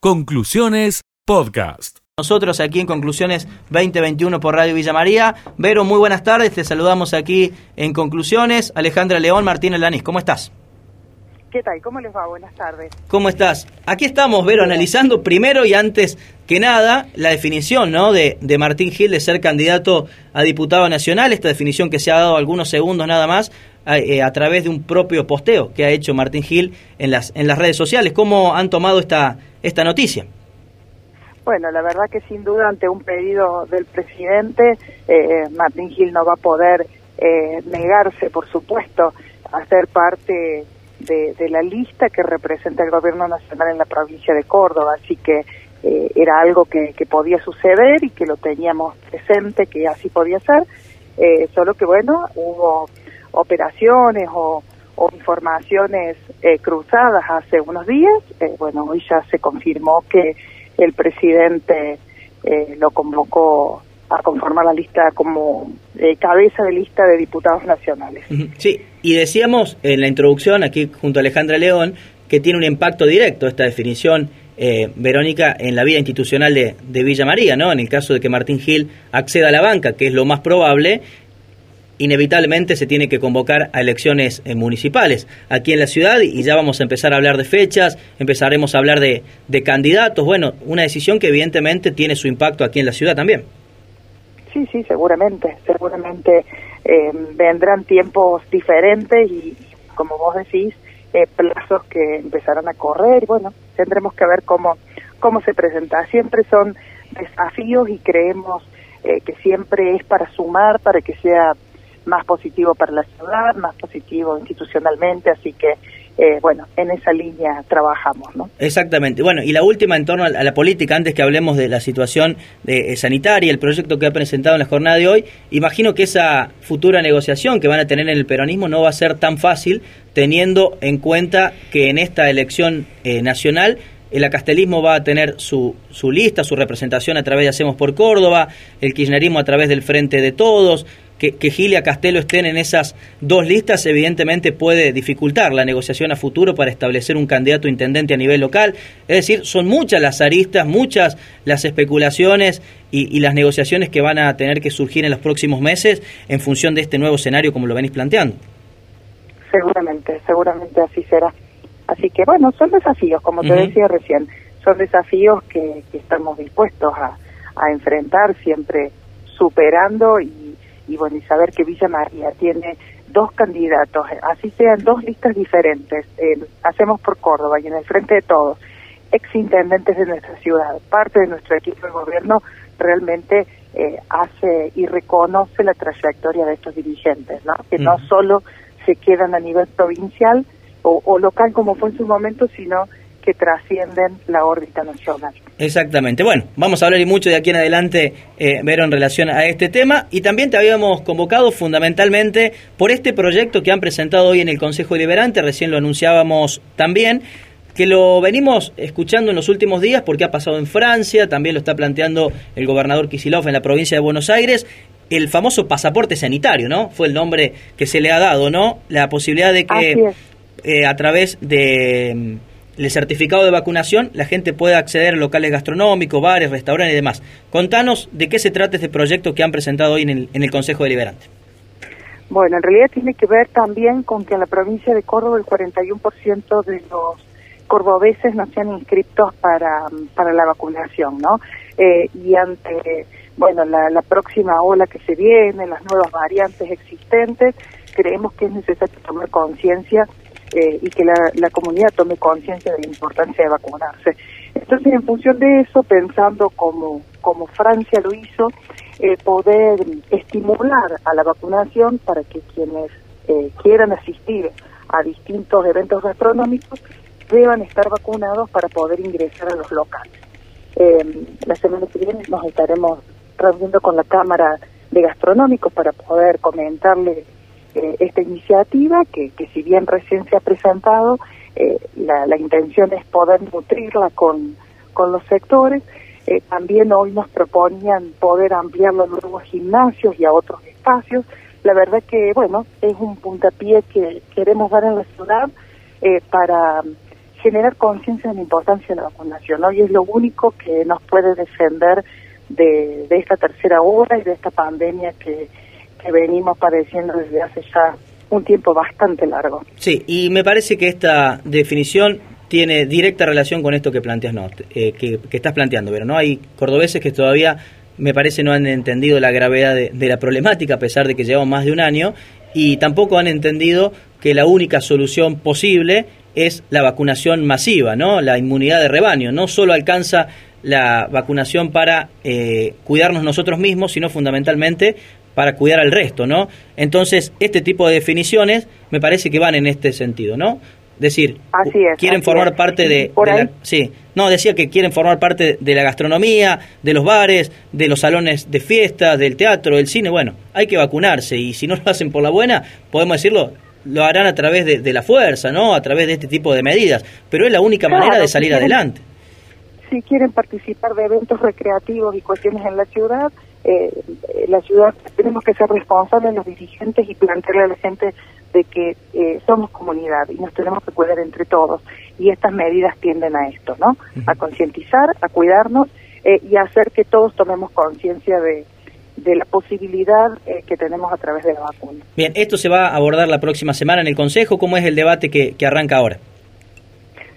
Conclusiones Podcast. Nosotros aquí en Conclusiones 2021 por Radio Villa María. Vero, muy buenas tardes. Te saludamos aquí en Conclusiones. Alejandra León, Martín Lanis, ¿cómo estás? ¿Qué tal? ¿Cómo les va? Buenas tardes. ¿Cómo estás? Aquí estamos, Vero, analizando primero y antes que nada la definición ¿no? de, de Martín Gil de ser candidato a diputado nacional, esta definición que se ha dado algunos segundos nada más a, eh, a través de un propio posteo que ha hecho Martín Gil en las, en las redes sociales. ¿Cómo han tomado esta, esta noticia? Bueno, la verdad que sin duda ante un pedido del presidente, eh, Martín Gil no va a poder eh, negarse, por supuesto, a ser parte de, de, la lista que representa el gobierno nacional en la provincia de Córdoba. Así que eh, era algo que, podía suceder y que lo teníamos presente, que así podía ser. Eh, solo que, bueno, hubo operaciones o, informaciones eh, cruzadas hace unos días. bueno, hoy ya se confirmó que el presidente lo convocó a conformar la lista como eh, cabeza de lista de diputados nacionales. Sí, y decíamos en la introducción aquí junto a Alejandra León que tiene un impacto directo esta definición, eh, Verónica, en la vida institucional de, de, Villa María, ¿no? En el caso de que Martín Gil acceda a la banca, que es lo más probable, inevitablemente se tiene que convocar a elecciones eh, municipales aquí en la ciudad y ya vamos a empezar a hablar de fechas, empezaremos a hablar de, de candidatos, bueno, una decisión que evidentemente tiene su impacto aquí en la ciudad también. Sí, sí, seguramente, seguramente eh, vendrán tiempos diferentes y, como vos decís, eh, plazos que empezarán a correr. Bueno, tendremos que ver cómo, cómo se presenta. Siempre son desafíos y creemos eh, que siempre es para sumar, para que sea más positivo para la ciudad, más positivo institucionalmente, así que eh, bueno, en esa línea trabajamos, ¿no? Exactamente. Bueno, y la última en torno a la política, antes que hablemos de la situación eh, sanitaria, el proyecto que ha presentado en la jornada de hoy, imagino que esa futura negociación que van a tener en el peronismo no va a ser tan fácil, teniendo en cuenta que en esta elección eh, nacional el acastelismo va a tener su, su lista, su representación a través de Hacemos por Córdoba, el kirchnerismo a través del Frente de Todos, que, que Gilia Castelo estén en esas dos listas evidentemente puede dificultar la negociación a futuro para establecer un candidato intendente a nivel local. Es decir, son muchas las aristas, muchas las especulaciones y, y las negociaciones que van a tener que surgir en los próximos meses en función de este nuevo escenario como lo venís planteando. Seguramente, seguramente así será. Así que bueno, son desafíos, como te uh -huh. decía recién, son desafíos que, que estamos dispuestos a, a enfrentar siempre superando y y bueno, y saber que Villa María tiene dos candidatos, así sean dos listas diferentes, eh, hacemos por Córdoba y en el frente de todos, ex intendentes de nuestra ciudad, parte de nuestro equipo de gobierno, realmente eh, hace y reconoce la trayectoria de estos dirigentes, ¿no? que mm. no solo se quedan a nivel provincial o, o local como fue en su momento, sino que trascienden la órbita nacional. Exactamente. Bueno, vamos a hablar y mucho de aquí en adelante, eh, Vero, en relación a este tema. Y también te habíamos convocado fundamentalmente por este proyecto que han presentado hoy en el Consejo Deliberante, recién lo anunciábamos también, que lo venimos escuchando en los últimos días porque ha pasado en Francia, también lo está planteando el gobernador Kisilov en la provincia de Buenos Aires, el famoso pasaporte sanitario, ¿no? Fue el nombre que se le ha dado, ¿no? La posibilidad de que eh, a través de el certificado de vacunación, la gente puede acceder a locales gastronómicos, bares, restaurantes y demás. Contanos de qué se trata este proyecto que han presentado hoy en el, en el Consejo Deliberante. Bueno, en realidad tiene que ver también con que en la provincia de Córdoba el 41% de los cordobeses no sean inscritos para, para la vacunación, ¿no? Eh, y ante, bueno, la próxima ola que se viene, las nuevas variantes existentes, creemos que es necesario tomar conciencia eh, y que la, la comunidad tome conciencia de la importancia de vacunarse. Entonces, en función de eso, pensando como, como Francia lo hizo, eh, poder estimular a la vacunación para que quienes eh, quieran asistir a distintos eventos gastronómicos deban estar vacunados para poder ingresar a los locales. Eh, la semana que viene nos estaremos reuniendo con la Cámara de Gastronómicos para poder comentarle eh, esta iniciativa que, que si bien recién se ha presentado, eh, la, la, intención es poder nutrirla con, con los sectores. Eh, también hoy nos proponían poder ampliarlo a nuevos gimnasios y a otros espacios. La verdad que, bueno, es un puntapié que queremos dar en la ciudad para generar conciencia de la importancia de la vacunación, ¿no? Y es lo único que nos puede defender de, de esta tercera ola y de esta pandemia que, que venimos padeciendo desde hace ya un tiempo bastante largo. Sí, y me parece que esta definición tiene directa relación con esto que planteas, no, eh, que, estás planteando, pero no hay cordobeses que todavía me parece no han entendido la gravedad de, de, la problemática a pesar de que llevamos más de un año y tampoco han entendido que la única solución posible es la vacunación masiva, ¿no? La inmunidad de rebaño. No solo alcanza la vacunación para eh, cuidarnos nosotros mismos, sino fundamentalmente para cuidar al resto, ¿no? Entonces, este tipo de definiciones me parece que van en este sentido, ¿no? Decir, quieren formar parte de, la, sí, no, decía que quieren formar parte de la gastronomía, de los bares, de los salones de fiestas, del teatro, del cine, bueno, hay que vacunarse y si no lo hacen por la buena, podemos decirlo, lo harán a través de, la fuerza, ¿no? A través de este tipo de medidas, pero es la única manera de salir adelante si quieren participar de eventos recreativos y cuestiones en la ciudad, eh, la ciudad tenemos que ser responsables los dirigentes y plantearle a la gente de que eh, somos comunidad y nos tenemos que cuidar entre todos y estas medidas tienden a esto, ¿no? A concientizar, a cuidarnos eh, y a hacer que todos tomemos conciencia de, de la posibilidad eh, que tenemos a través de la vacuna. Bien, esto se va a abordar la próxima semana en el Consejo. ¿Cómo es el debate que, que arranca ahora?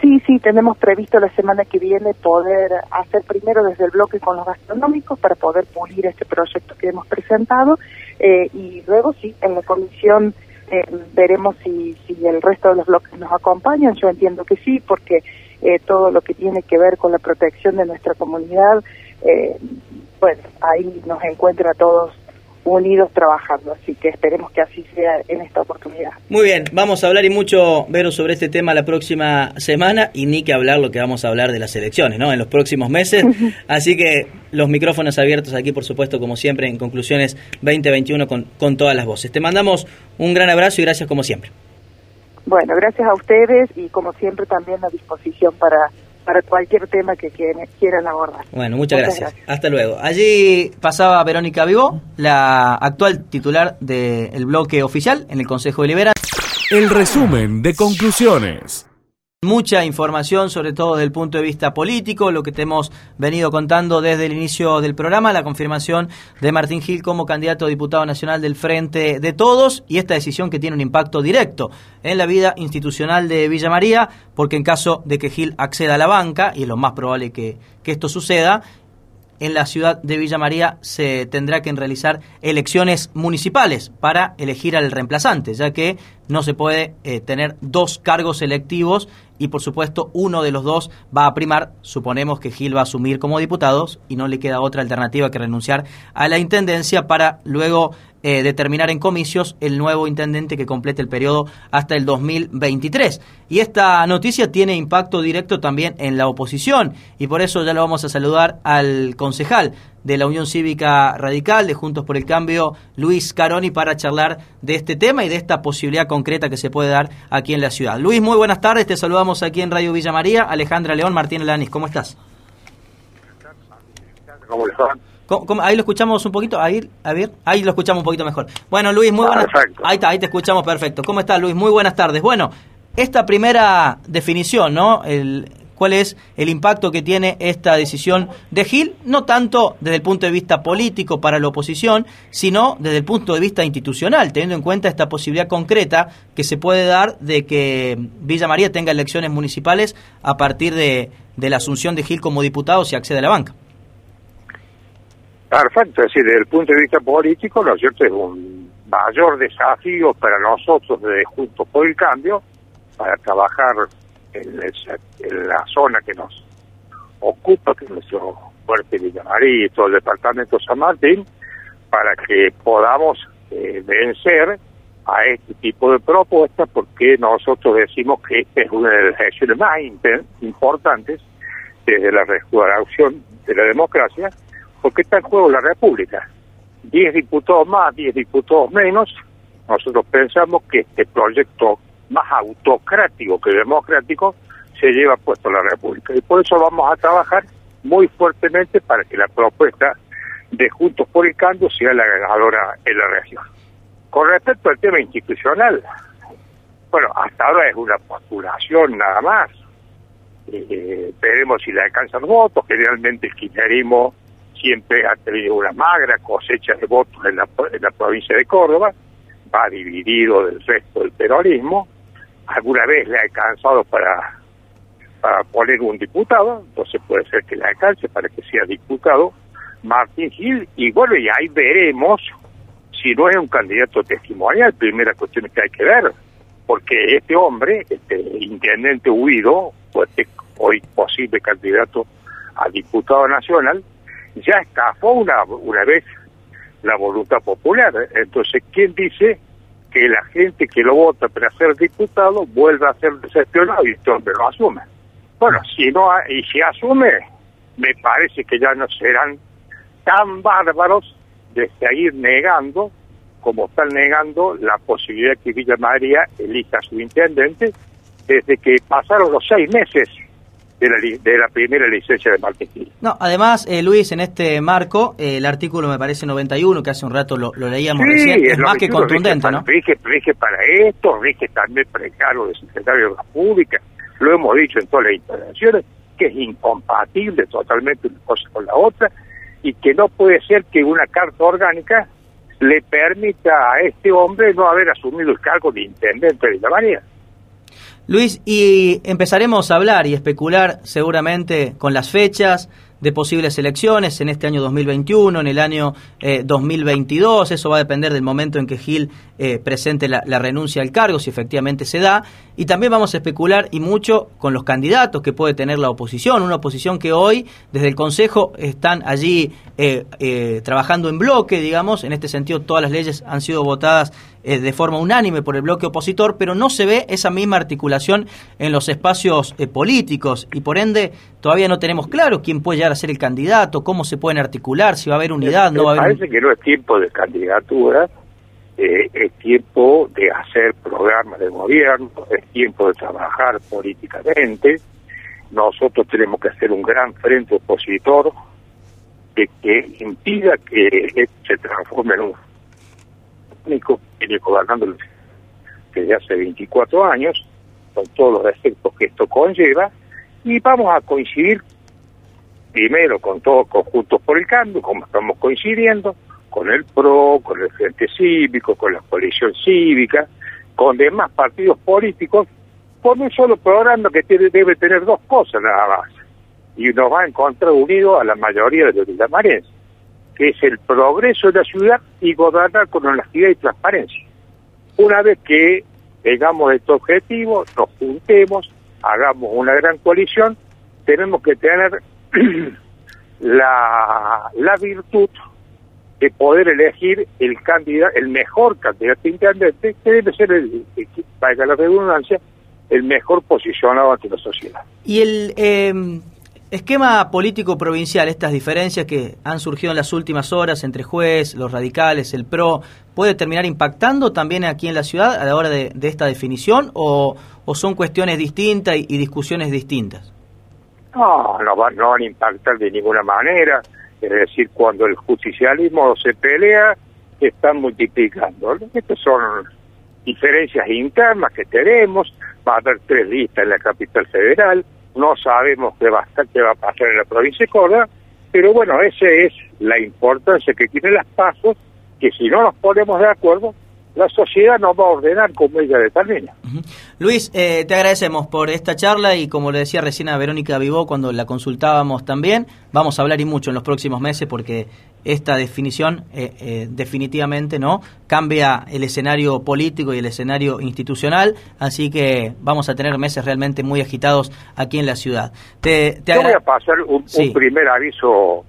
Sí, sí, tenemos previsto la semana que viene poder hacer primero desde el bloque con los gastronómicos para poder pulir este proyecto que hemos presentado eh, y luego sí, en la comisión eh, veremos si, si el resto de los bloques nos acompañan. Yo entiendo que sí, porque eh, todo lo que tiene que ver con la protección de nuestra comunidad, pues ahí nos encuentra a todos unidos trabajando. Así que esperemos que así sea en esta oportunidad. Muy bien, vamos a hablar y mucho, Vero, sobre este tema la próxima semana y ni que hablar lo que vamos a hablar de las elecciones, ¿no? En los próximos meses. así que los micrófonos abiertos aquí, por supuesto, como siempre, en Conclusiones 2021 con, con todas las voces. Te mandamos un gran abrazo y gracias como siempre. Bueno, gracias a ustedes y como siempre también a disposición para para cualquier tema que quieran abordar. Bueno, muchas, gracias. Hasta luego. Allí pasaba Verónica Vivo, la actual titular del bloque oficial en el Consejo Deliberante. El resumen de conclusiones. Mucha información, sobre todo desde el punto de vista político, lo que te hemos venido contando desde el inicio del programa, la confirmación de Martín Gil como candidato a diputado nacional del Frente de Todos y esta decisión que tiene un impacto directo en la vida institucional de Villa María, porque en caso de que Gil acceda a la banca, y es lo más probable que, que esto suceda, en la ciudad de Villa María se tendrá que realizar elecciones municipales para elegir al reemplazante, ya que no se puede eh, tener dos cargos electivos y por supuesto uno de los dos va a primar. Suponemos que Gil va a asumir como diputado y no le queda otra alternativa que renunciar a la intendencia para luego eh, determinar en comicios el nuevo intendente que complete el periodo hasta el 2023. Y esta noticia tiene impacto directo también en la oposición y por eso ya lo vamos a saludar al concejal de la Unión Cívica Radical de Juntos por el Cambio, Luis Caroni, para charlar de este tema y de esta posibilidad concreta que se puede dar aquí en la ciudad. Luis, muy buenas tardes, te saludamos aquí en Radio Villa María. Alejandra León, Martín Lanis, ¿cómo estás? ¿Cómo están? Ahí lo escuchamos un poquito, ahí, a ver, ahí lo escuchamos un poquito mejor. Bueno, Luis, muy buenas tardes. Ahí está, ahí te escuchamos perfecto. ¿Cómo estás, Luis? Muy buenas tardes. Bueno, esta primera definición, ¿no? El, cuál es el impacto que tiene esta decisión de Gil, no tanto desde el punto de vista político para la oposición, sino desde el punto de vista institucional, teniendo en cuenta esta posibilidad concreta que se puede dar de que Villa María tenga elecciones municipales a partir de, la asunción de Gil como diputado si accede a la banca. Perfecto, es decir, desde el punto de vista político, ¿no es cierto? Es un mayor desafío para nosotros de Juntos por el Cambio para trabajar en, la zona que nos ocupa, que es nuestro fuerte Villamarí y todo el departamento San Martín, para que podamos eh, vencer a este tipo de propuestas, porque nosotros decimos que esta es una de las elecciones más importantes desde la restauración de la democracia, porque está en juego la República. Diez diputados más, diez diputados menos, nosotros pensamos que este proyecto más autocrático que democrático se lleva puesto la República. Y por eso vamos a trabajar muy fuertemente para que la propuesta de Juntos por el Cambio sea la ganadora en la región. Con respecto al tema institucional, bueno, hasta ahora es una postulación nada más. eh, veremos si le alcanzan votos. Generalmente el kirchnerismo siempre ha tenido una magra cosecha de votos en la, en la provincia de Córdoba, va dividido del resto del peronismo. Alguna vez le ha alcanzado para, para poner un diputado, entonces puede ser que le alcance para que sea diputado Martín Gil, y bueno, y ahí veremos si no es un candidato testimonial, primera cuestión que hay que ver, porque este hombre, este intendente huido, pues hoy posible candidato a diputado nacional, ya estafó una, una vez la voluntad popular. Entonces, ¿quién dice que la gente que lo vota para ser diputado vuelva a ser decepcionado y hombre lo asume? Bueno, si no, y si asume, me parece que ya no serán tan bárbaros de seguir negando, como están negando la posibilidad que Villa María elija a su intendente, desde que pasaron los seis meses de la, de la primera licencia de Martín No, además, eh, Luis, en este marco, eh, el artículo me parece 91, que hace un rato lo, leíamos recién, es, más que contundente, ¿no? Rige, rige, para esto, rige también para el cargo de secretario de la Pública, lo hemos dicho en todas las intervenciones, que es incompatible totalmente una cosa con la otra, y que no puede ser que una carta orgánica le permita a este hombre no haber asumido el cargo de intendente de la María. Luis, y empezaremos a hablar y especular seguramente con las fechas, de posibles elecciones en este año 2021, en el año 2022. Eh, Eso va a depender del momento en que Gil eh, presente la, renuncia al cargo, si efectivamente se da. Y también vamos a especular y mucho con los candidatos que puede tener la oposición. Una oposición que hoy, desde el Consejo, están allí eh, trabajando en bloque, digamos. En este sentido, todas las leyes han sido votadas de forma unánime por el bloque opositor, pero no se ve esa misma articulación en los espacios políticos y por ende todavía no tenemos claro quién puede a ser el candidato, cómo se pueden articular, si va a haber unidad, no va a haber... Parece que no es tiempo de candidatura, eh, es tiempo de hacer programas de gobierno, es tiempo de trabajar políticamente. Nosotros tenemos que hacer un gran frente opositor de que impida que se transforme en un único que viene gobernando desde hace 24 años, con todos los efectos que esto conlleva, y vamos a coincidir primero con todos conjuntos por el cambio, como estamos coincidiendo, con el PRO, con el Frente Cívico, con la coalición cívica, con demás partidos políticos, con un solo programa que debe tener dos cosas nada más. Y nos va a encontrar unidos a la mayoría de los villamarenses, que es el progreso de la ciudad y gobernar con honestidad y transparencia. Una vez que tengamos este objetivo, nos juntemos, hagamos una gran coalición, tenemos que tener la, la virtud de poder elegir el candidato, el mejor candidato intendente, que debe ser, el, para la redundancia, el mejor posicionado ante la sociedad. Y el em, esquema político provincial, estas diferencias que han surgido en las últimas horas entre juez, los radicales, el PRO, ¿puede terminar impactando también aquí en la ciudad a la hora de, esta definición o, o, son cuestiones distintas y discusiones distintas? No, no, van a impactar de ninguna manera. Es decir, cuando el justicialismo se pelea, se están multiplicando. Estas son diferencias internas que tenemos. Va a haber tres listas en la capital federal. No sabemos qué va, a, qué va a pasar en la provincia de Córdoba. Pero bueno, esa es la importancia que tienen las pasos, que si no nos ponemos de acuerdo, la sociedad nos va a ordenar como ella determina. Luis, eh, te agradecemos por esta charla y como le decía recién a Verónica Vivó cuando la consultábamos también, vamos a hablar y mucho en los próximos meses porque esta definición eh, eh, definitivamente no cambia el escenario político y el escenario institucional, así que vamos a tener meses realmente muy agitados aquí en la ciudad. Te, te voy a pasar un, un primer aviso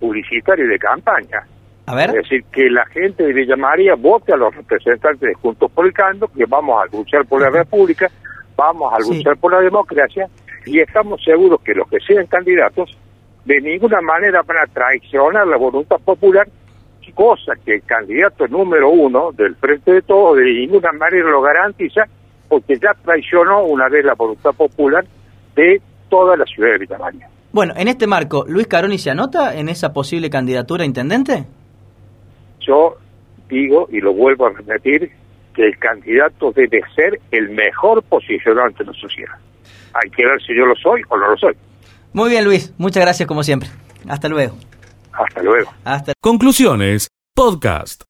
publicitario de campaña es decir, que la gente de Villa María vote a los representantes de Juntos por el Cando, que vamos a luchar por la República, vamos a luchar por la democracia, y estamos seguros que los que sean candidatos de ninguna manera van a traicionar la voluntad popular, cosa que el candidato número uno del Frente de Todos de ninguna manera lo garantiza, porque ya traicionó una vez la voluntad popular de toda la ciudad de Villa María. Bueno, en este marco, ¿Luis Caroni se anota en esa posible candidatura a intendente? Yo digo y lo vuelvo a repetir que el candidato debe ser el mejor posicionado ante la sociedad. hay que ver si yo lo soy o no lo soy. Muy bien, Luis. Muchas gracias como siempre. Hasta luego. Hasta luego. Hasta Conclusiones, podcast.